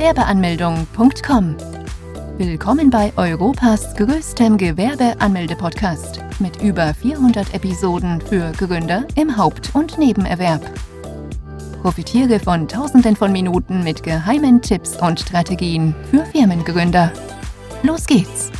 Gewerbeanmeldung.com. Willkommen bei Europas größtem Gewerbeanmelde-Podcast mit über 400 Episoden für Gründer im Haupt- und Nebenerwerb. Profitiere von Tausenden von Minuten mit geheimen Tipps und Strategien für Firmengründer. Los geht's!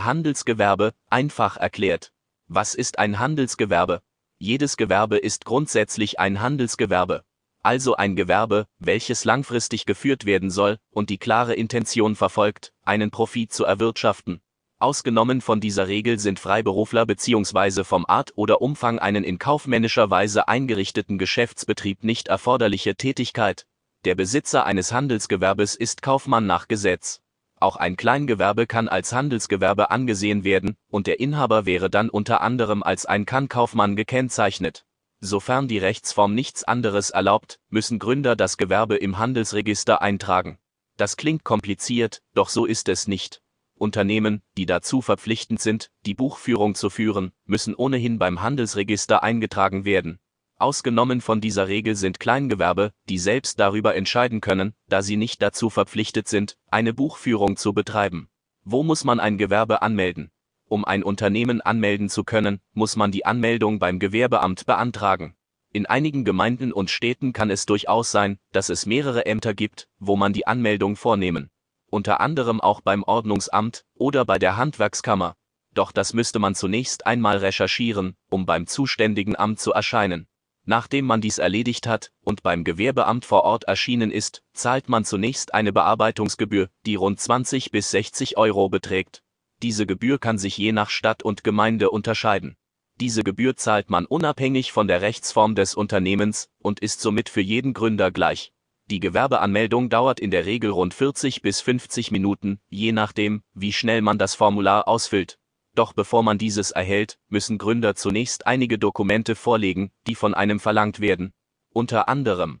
Handelsgewerbe, einfach erklärt. Was ist ein Handelsgewerbe? Jedes Gewerbe ist grundsätzlich ein Handelsgewerbe. Also ein Gewerbe, welches langfristig geführt werden soll und die klare Intention verfolgt, einen Profit zu erwirtschaften. Ausgenommen von dieser Regel sind Freiberufler bzw. vom Art oder Umfang einen in kaufmännischer Weise eingerichteten Geschäftsbetrieb nicht erforderliche Tätigkeit. Der Besitzer eines Handelsgewerbes ist Kaufmann nach Gesetz. Auch ein Kleingewerbe kann als Handelsgewerbe angesehen werden, und der Inhaber wäre dann unter anderem als ein Kann-Kaufmann gekennzeichnet. Sofern die Rechtsform nichts anderes erlaubt, müssen Gründer das Gewerbe im Handelsregister eintragen. Das klingt kompliziert, doch so ist es nicht. Unternehmen, die dazu verpflichtend sind, die Buchführung zu führen, müssen ohnehin beim Handelsregister eingetragen werden. Ausgenommen von dieser Regel sind Kleingewerbe, die selbst darüber entscheiden können, da sie nicht dazu verpflichtet sind, eine Buchführung zu betreiben. Wo muss man ein Gewerbe anmelden? Um ein Unternehmen anmelden zu können, muss man die Anmeldung beim Gewerbeamt beantragen. In einigen Gemeinden und Städten kann es durchaus sein, dass es mehrere Ämter gibt, wo man die Anmeldung vornehmen unter anderem auch beim Ordnungsamt oder bei der Handwerkskammer. Doch das müsste man zunächst einmal recherchieren, um beim zuständigen Amt zu erscheinen. Nachdem man dies erledigt hat und beim Gewerbeamt vor Ort erschienen ist, zahlt man zunächst eine Bearbeitungsgebühr, die rund 20 bis 60 Euro beträgt. Diese Gebühr kann sich je nach Stadt und Gemeinde unterscheiden. Diese Gebühr zahlt man unabhängig von der Rechtsform des Unternehmens und ist somit für jeden Gründer gleich. Die Gewerbeanmeldung dauert in der Regel rund 40 bis 50 Minuten, je nachdem, wie schnell man das Formular ausfüllt. Doch bevor man dieses erhält, müssen Gründer zunächst einige Dokumente vorlegen, die von einem verlangt werden. Unter anderem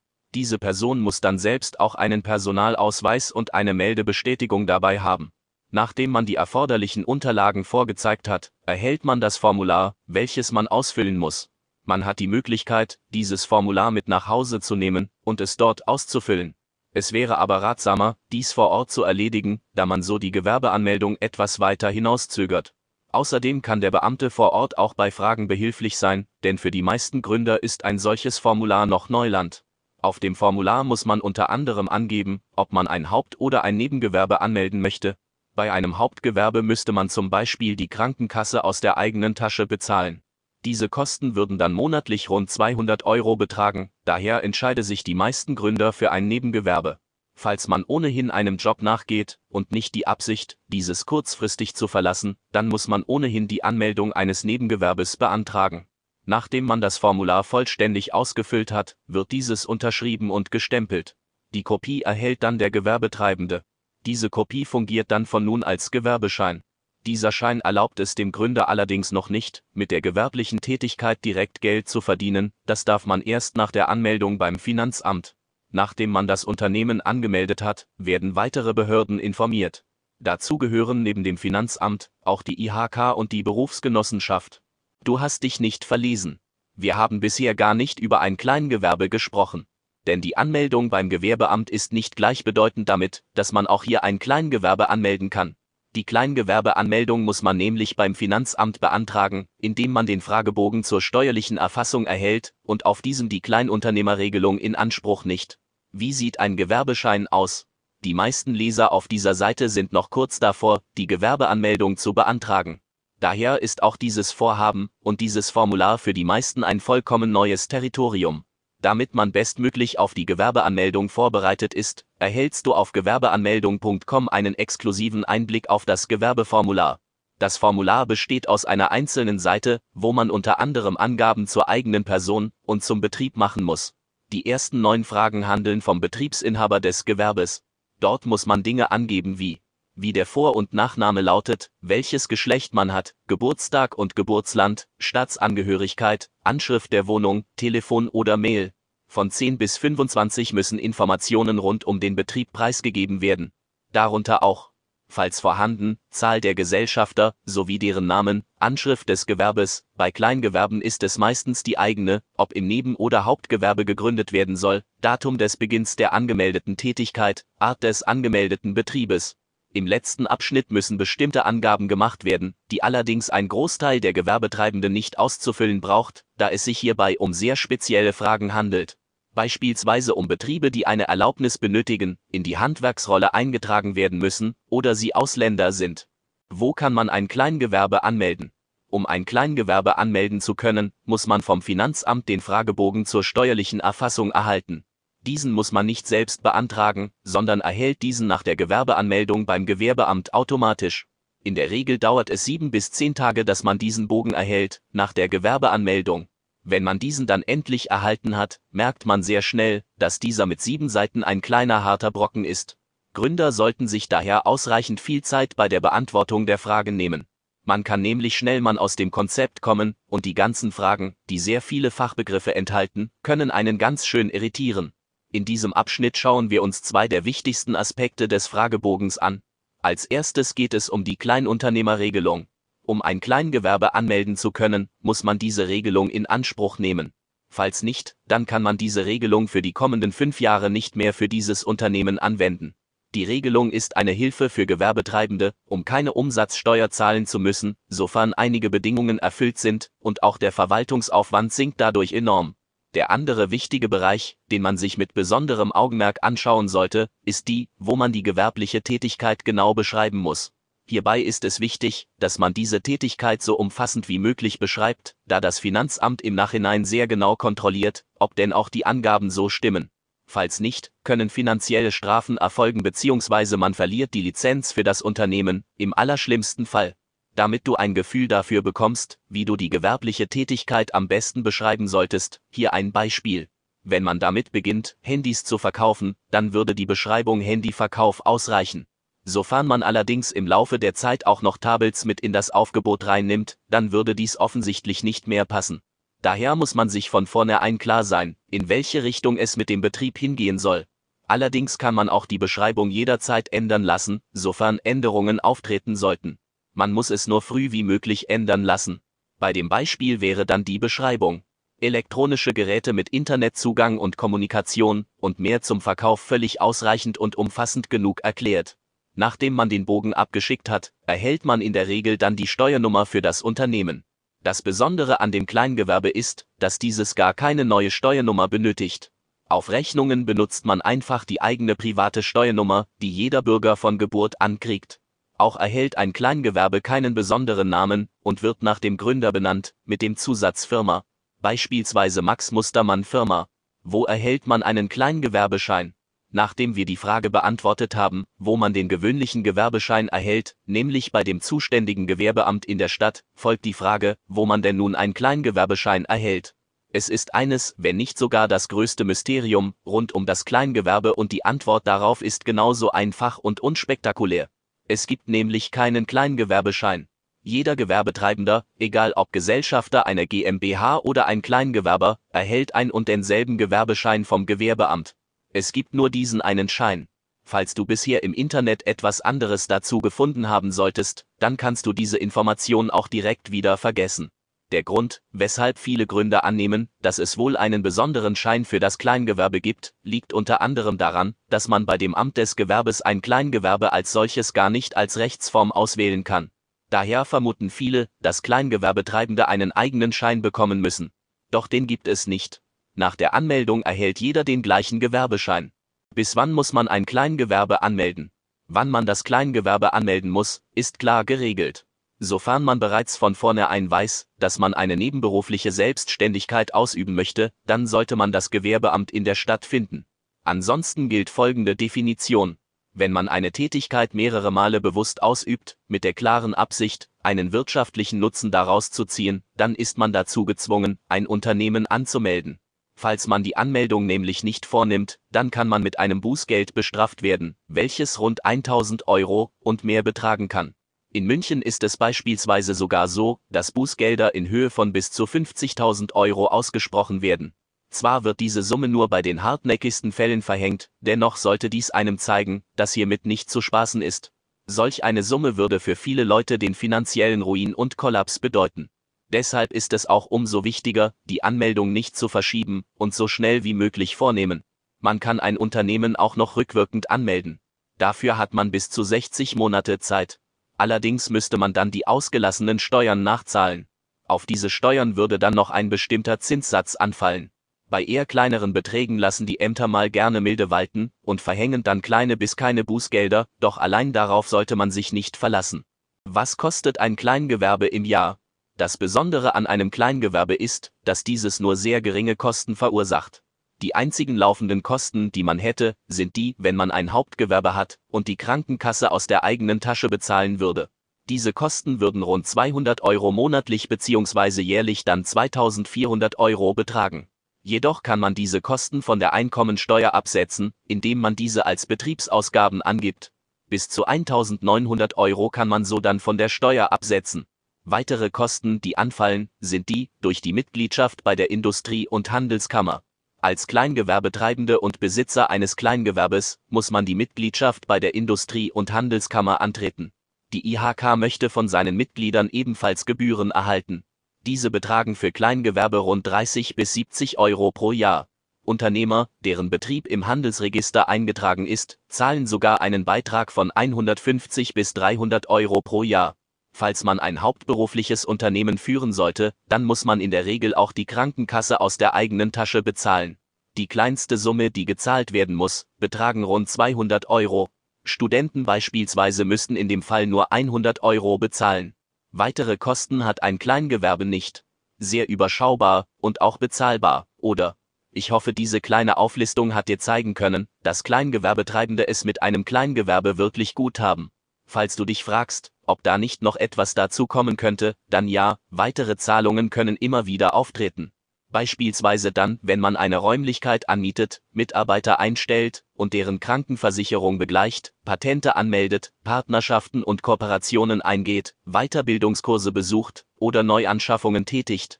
diese Person muss dann selbst auch einen Personalausweis und eine Meldebestätigung dabei haben. Nachdem man die erforderlichen Unterlagen vorgezeigt hat, erhält man das Formular, welches man ausfüllen muss. Man hat die Möglichkeit, dieses Formular mit nach Hause zu nehmen und es dort auszufüllen. Es wäre aber ratsamer, dies vor Ort zu erledigen, da man so die Gewerbeanmeldung etwas weiter hinauszögert. Außerdem kann der Beamte vor Ort auch bei Fragen behilflich sein, denn für die meisten Gründer ist ein solches Formular noch Neuland. Auf dem Formular muss man unter anderem angeben, ob man ein Haupt- oder ein Nebengewerbe anmelden möchte. Bei einem Hauptgewerbe müsste man zum Beispiel die Krankenkasse aus der eigenen Tasche bezahlen. Diese Kosten würden dann monatlich rund 200 Euro betragen, daher entscheide sich die meisten Gründer für ein Nebengewerbe. Falls man ohnehin einem Job nachgeht und nicht die Absicht, dieses kurzfristig zu verlassen, dann muss man ohnehin die Anmeldung eines Nebengewerbes beantragen. Nachdem man das Formular vollständig ausgefüllt hat, wird dieses unterschrieben und gestempelt. Die Kopie erhält dann der Gewerbetreibende. Diese Kopie fungiert dann von nun als Gewerbeschein. Dieser Schein erlaubt es dem Gründer allerdings noch nicht, mit der gewerblichen Tätigkeit direkt Geld zu verdienen, das darf man erst nach der Anmeldung beim Finanzamt. Nachdem man das Unternehmen angemeldet hat, werden weitere Behörden informiert. Dazu gehören neben dem Finanzamt auch die IHK und die Berufsgenossenschaft. Du hast dich nicht verlesen. Wir haben bisher gar nicht über ein Kleingewerbe gesprochen. Denn die Anmeldung beim Gewerbeamt ist nicht gleichbedeutend damit, dass man auch hier ein Kleingewerbe anmelden kann. Die Kleingewerbeanmeldung muss man nämlich beim Finanzamt beantragen, indem man den Fragebogen zur steuerlichen Erfassung erhält und auf diesem die Kleinunternehmerregelung in Anspruch nicht. Wie sieht ein Gewerbeschein aus? Die meisten Leser auf dieser Seite sind noch kurz davor, die Gewerbeanmeldung zu beantragen. Daher ist auch dieses Vorhaben und dieses Formular für die meisten ein vollkommen neues Territorium. Damit man bestmöglich auf die Gewerbeanmeldung vorbereitet ist, erhältst du auf gewerbeanmeldung.com einen exklusiven Einblick auf das Gewerbeformular. Das Formular besteht aus einer einzelnen Seite, wo man unter anderem Angaben zur eigenen Person und zum Betrieb machen muss. Die ersten neun Fragen handeln vom Betriebsinhaber des Gewerbes. Dort muss man Dinge angeben wie wie der Vor- und Nachname lautet, welches Geschlecht man hat, Geburtstag und Geburtsland, Staatsangehörigkeit, Anschrift der Wohnung, Telefon oder Mail. Von 10 bis 25 müssen Informationen rund um den Betrieb preisgegeben werden. Darunter auch, falls vorhanden, Zahl der Gesellschafter sowie deren Namen, Anschrift des Gewerbes. Bei Kleingewerben ist es meistens die eigene, ob im Neben- oder Hauptgewerbe gegründet werden soll, Datum des Beginns der angemeldeten Tätigkeit, Art des angemeldeten Betriebes. Im letzten Abschnitt müssen bestimmte Angaben gemacht werden, die allerdings ein Großteil der Gewerbetreibenden nicht auszufüllen braucht, da es sich hierbei um sehr spezielle Fragen handelt. Beispielsweise um Betriebe, die eine Erlaubnis benötigen, in die Handwerksrolle eingetragen werden müssen oder sie Ausländer sind. Wo kann man ein Kleingewerbe anmelden? Um ein Kleingewerbe anmelden zu können, muss man vom Finanzamt den Fragebogen zur steuerlichen Erfassung erhalten. Diesen muss man nicht selbst beantragen, sondern erhält diesen nach der Gewerbeanmeldung beim Gewerbeamt automatisch. In der Regel dauert es sieben bis zehn Tage, dass man diesen Bogen erhält, nach der Gewerbeanmeldung. Wenn man diesen dann endlich erhalten hat, merkt man sehr schnell, dass dieser mit sieben Seiten ein kleiner harter Brocken ist. Gründer sollten sich daher ausreichend viel Zeit bei der Beantwortung der Fragen nehmen. Man kann nämlich schnell man aus dem Konzept kommen, und die ganzen Fragen, die sehr viele Fachbegriffe enthalten, können einen ganz schön irritieren. In diesem Abschnitt schauen wir uns zwei der wichtigsten Aspekte des Fragebogens an. Als erstes geht es um die Kleinunternehmerregelung. Um ein Kleingewerbe anmelden zu können, muss man diese Regelung in Anspruch nehmen. Falls nicht, dann kann man diese Regelung für die kommenden fünf Jahre nicht mehr für dieses Unternehmen anwenden. Die Regelung ist eine Hilfe für Gewerbetreibende, um keine Umsatzsteuer zahlen zu müssen, sofern einige Bedingungen erfüllt sind, und auch der Verwaltungsaufwand sinkt dadurch enorm. Der andere wichtige Bereich, den man sich mit besonderem Augenmerk anschauen sollte, ist die, wo man die gewerbliche Tätigkeit genau beschreiben muss. Hierbei ist es wichtig, dass man diese Tätigkeit so umfassend wie möglich beschreibt, da das Finanzamt im Nachhinein sehr genau kontrolliert, ob denn auch die Angaben so stimmen. Falls nicht, können finanzielle Strafen erfolgen bzw. man verliert die Lizenz für das Unternehmen, im allerschlimmsten Fall damit du ein Gefühl dafür bekommst, wie du die gewerbliche Tätigkeit am besten beschreiben solltest, hier ein Beispiel. Wenn man damit beginnt, Handys zu verkaufen, dann würde die Beschreibung Handyverkauf ausreichen. Sofern man allerdings im Laufe der Zeit auch noch Tablets mit in das Aufgebot reinnimmt, dann würde dies offensichtlich nicht mehr passen. Daher muss man sich von vornherein klar sein, in welche Richtung es mit dem Betrieb hingehen soll. Allerdings kann man auch die Beschreibung jederzeit ändern lassen, sofern Änderungen auftreten sollten. Man muss es nur früh wie möglich ändern lassen. Bei dem Beispiel wäre dann die Beschreibung. Elektronische Geräte mit Internetzugang und Kommunikation und mehr zum Verkauf völlig ausreichend und umfassend genug erklärt. Nachdem man den Bogen abgeschickt hat, erhält man in der Regel dann die Steuernummer für das Unternehmen. Das Besondere an dem Kleingewerbe ist, dass dieses gar keine neue Steuernummer benötigt. Auf Rechnungen benutzt man einfach die eigene private Steuernummer, die jeder Bürger von Geburt an kriegt. Auch erhält ein Kleingewerbe keinen besonderen Namen und wird nach dem Gründer benannt, mit dem Zusatz Firma. Beispielsweise Max Mustermann Firma. Wo erhält man einen Kleingewerbeschein? Nachdem wir die Frage beantwortet haben, wo man den gewöhnlichen Gewerbeschein erhält, nämlich bei dem zuständigen Gewerbeamt in der Stadt, folgt die Frage, wo man denn nun einen Kleingewerbeschein erhält. Es ist eines, wenn nicht sogar das größte Mysterium, rund um das Kleingewerbe und die Antwort darauf ist genauso einfach und unspektakulär. Es gibt nämlich keinen Kleingewerbeschein. Jeder Gewerbetreibender, egal ob Gesellschafter einer GmbH oder ein Kleingewerber, erhält ein und denselben Gewerbeschein vom Gewerbeamt. Es gibt nur diesen einen Schein. Falls du bisher im Internet etwas anderes dazu gefunden haben solltest, dann kannst du diese Information auch direkt wieder vergessen. Der Grund, weshalb viele Gründer annehmen, dass es wohl einen besonderen Schein für das Kleingewerbe gibt, liegt unter anderem daran, dass man bei dem Amt des Gewerbes ein Kleingewerbe als solches gar nicht als Rechtsform auswählen kann. Daher vermuten viele, dass Kleingewerbetreibende einen eigenen Schein bekommen müssen. Doch den gibt es nicht. Nach der Anmeldung erhält jeder den gleichen Gewerbeschein. Bis wann muss man ein Kleingewerbe anmelden? Wann man das Kleingewerbe anmelden muss, ist klar geregelt. Sofern man bereits von vornherein weiß, dass man eine nebenberufliche Selbstständigkeit ausüben möchte, dann sollte man das Gewerbeamt in der Stadt finden. Ansonsten gilt folgende Definition. Wenn man eine Tätigkeit mehrere Male bewusst ausübt, mit der klaren Absicht, einen wirtschaftlichen Nutzen daraus zu ziehen, dann ist man dazu gezwungen, ein Unternehmen anzumelden. Falls man die Anmeldung nämlich nicht vornimmt, dann kann man mit einem Bußgeld bestraft werden, welches rund 1000 Euro und mehr betragen kann. In München ist es beispielsweise sogar so, dass Bußgelder in Höhe von bis zu 50.000 Euro ausgesprochen werden. Zwar wird diese Summe nur bei den hartnäckigsten Fällen verhängt, dennoch sollte dies einem zeigen, dass hiermit nicht zu spaßen ist. Solch eine Summe würde für viele Leute den finanziellen Ruin und Kollaps bedeuten. Deshalb ist es auch umso wichtiger, die Anmeldung nicht zu verschieben und so schnell wie möglich vornehmen. Man kann ein Unternehmen auch noch rückwirkend anmelden. Dafür hat man bis zu 60 Monate Zeit. Allerdings müsste man dann die ausgelassenen Steuern nachzahlen. Auf diese Steuern würde dann noch ein bestimmter Zinssatz anfallen. Bei eher kleineren Beträgen lassen die Ämter mal gerne milde walten und verhängen dann kleine bis keine Bußgelder, doch allein darauf sollte man sich nicht verlassen. Was kostet ein Kleingewerbe im Jahr? Das Besondere an einem Kleingewerbe ist, dass dieses nur sehr geringe Kosten verursacht. Die einzigen laufenden Kosten, die man hätte, sind die, wenn man ein Hauptgewerbe hat und die Krankenkasse aus der eigenen Tasche bezahlen würde. Diese Kosten würden rund 200 Euro monatlich bzw. jährlich dann 2400 Euro betragen. Jedoch kann man diese Kosten von der Einkommensteuer absetzen, indem man diese als Betriebsausgaben angibt. Bis zu 1900 Euro kann man so dann von der Steuer absetzen. Weitere Kosten, die anfallen, sind die durch die Mitgliedschaft bei der Industrie- und Handelskammer. Als Kleingewerbetreibende und Besitzer eines Kleingewerbes muss man die Mitgliedschaft bei der Industrie- und Handelskammer antreten. Die IHK möchte von seinen Mitgliedern ebenfalls Gebühren erhalten. Diese betragen für Kleingewerbe rund 30 bis 70 Euro pro Jahr. Unternehmer, deren Betrieb im Handelsregister eingetragen ist, zahlen sogar einen Beitrag von 150 bis 300 Euro pro Jahr. Falls man ein hauptberufliches Unternehmen führen sollte, dann muss man in der Regel auch die Krankenkasse aus der eigenen Tasche bezahlen. Die kleinste Summe, die gezahlt werden muss, betragen rund 200 Euro. Studenten beispielsweise müssten in dem Fall nur 100 Euro bezahlen. Weitere Kosten hat ein Kleingewerbe nicht. Sehr überschaubar und auch bezahlbar, oder? Ich hoffe, diese kleine Auflistung hat dir zeigen können, dass Kleingewerbetreibende es mit einem Kleingewerbe wirklich gut haben. Falls du dich fragst, ob da nicht noch etwas dazu kommen könnte, dann ja, weitere Zahlungen können immer wieder auftreten beispielsweise dann, wenn man eine Räumlichkeit anmietet, Mitarbeiter einstellt und deren Krankenversicherung begleicht, Patente anmeldet, Partnerschaften und Kooperationen eingeht, Weiterbildungskurse besucht oder Neuanschaffungen tätigt.